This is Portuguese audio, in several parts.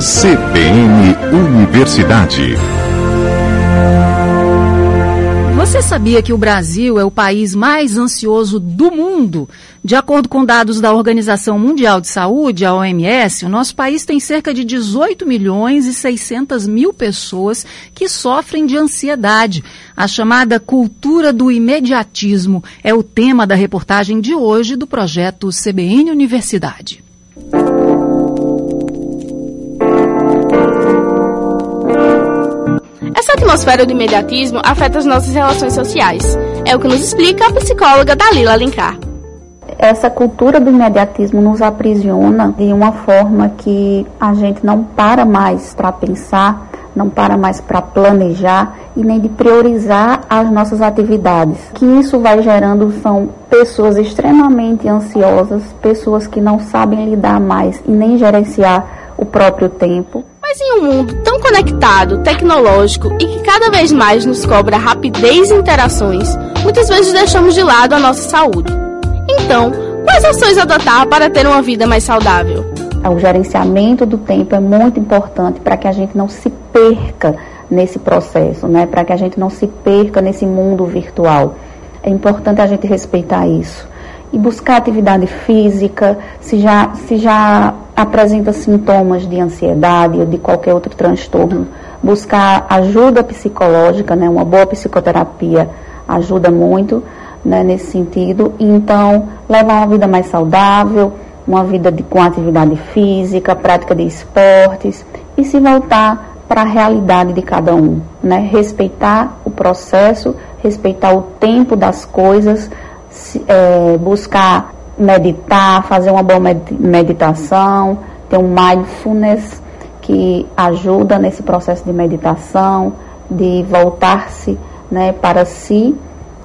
CBN Universidade. Você sabia que o Brasil é o país mais ansioso do mundo? De acordo com dados da Organização Mundial de Saúde, a OMS, o nosso país tem cerca de 18 milhões e 600 mil pessoas que sofrem de ansiedade. A chamada cultura do imediatismo é o tema da reportagem de hoje do projeto CBN Universidade. Essa atmosfera do imediatismo afeta as nossas relações sociais. É o que nos explica a psicóloga Dalila Alencar. Essa cultura do imediatismo nos aprisiona de uma forma que a gente não para mais para pensar, não para mais para planejar e nem de priorizar as nossas atividades. O que isso vai gerando são pessoas extremamente ansiosas, pessoas que não sabem lidar mais e nem gerenciar o próprio tempo. Mas em um mundo tão conectado, tecnológico e que cada vez mais nos cobra rapidez e interações, muitas vezes deixamos de lado a nossa saúde. Então, quais ações adotar para ter uma vida mais saudável? O gerenciamento do tempo é muito importante para que a gente não se perca nesse processo, né? para que a gente não se perca nesse mundo virtual. É importante a gente respeitar isso e buscar atividade física, se já, se já apresenta sintomas de ansiedade ou de qualquer outro transtorno, buscar ajuda psicológica, né, uma boa psicoterapia ajuda muito né, nesse sentido. Então, levar uma vida mais saudável, uma vida de, com atividade física, prática de esportes e se voltar para a realidade de cada um, né? respeitar o processo, respeitar o tempo das coisas, é, buscar meditar, fazer uma boa meditação, ter um mindfulness que ajuda nesse processo de meditação, de voltar-se né, para si,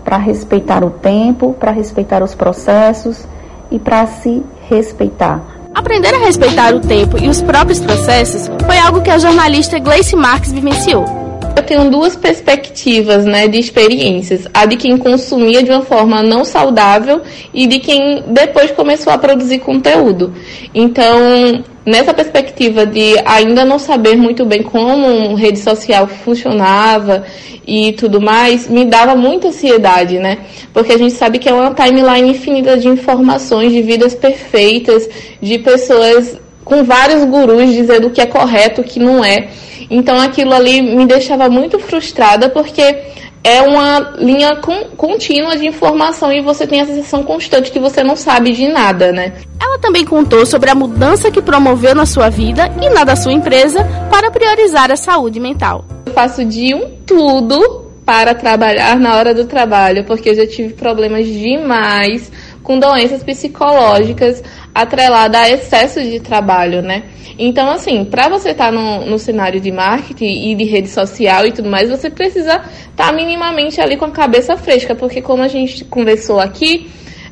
para respeitar o tempo, para respeitar os processos e para se respeitar. Aprender a respeitar o tempo e os próprios processos foi algo que a jornalista Gleice Marques vivenciou eu tenho duas perspectivas, né, de experiências. A de quem consumia de uma forma não saudável e de quem depois começou a produzir conteúdo. Então, nessa perspectiva de ainda não saber muito bem como rede social funcionava e tudo mais, me dava muita ansiedade, né? Porque a gente sabe que é uma timeline infinita de informações, de vidas perfeitas, de pessoas com vários gurus dizendo o que é correto, o que não é. Então aquilo ali me deixava muito frustrada porque é uma linha con contínua de informação e você tem a sensação constante que você não sabe de nada, né? Ela também contou sobre a mudança que promoveu na sua vida e na da sua empresa para priorizar a saúde mental. Eu faço de um tudo para trabalhar na hora do trabalho, porque eu já tive problemas demais com doenças psicológicas atreladas a excesso de trabalho, né? Então, assim, para você estar tá no, no cenário de marketing e de rede social e tudo mais, você precisa estar tá minimamente ali com a cabeça fresca, porque como a gente conversou aqui,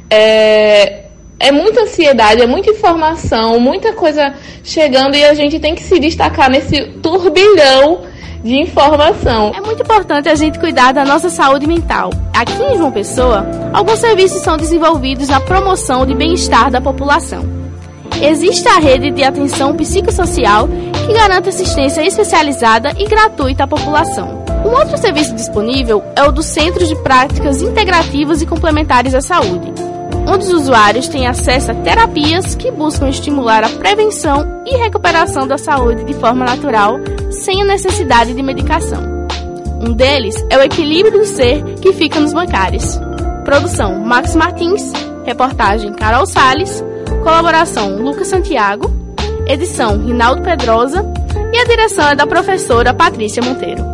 é, é muita ansiedade, é muita informação, muita coisa chegando e a gente tem que se destacar nesse turbilhão de informação. É muito importante a gente cuidar da nossa saúde mental. Aqui em João Pessoa, alguns serviços são desenvolvidos na promoção de bem-estar da população. Existe a rede de atenção psicossocial que garante assistência especializada e gratuita à população. Um outro serviço disponível é o dos Centros de Práticas Integrativas e Complementares à Saúde, onde os usuários têm acesso a terapias que buscam estimular a prevenção e recuperação da saúde de forma natural, sem a necessidade de medicação. Um deles é o Equilíbrio do Ser, que fica nos bancários. Produção Max Martins, reportagem Carol Sales Colaboração Lucas Santiago, edição Rinaldo Pedrosa e a direção é da professora Patrícia Monteiro.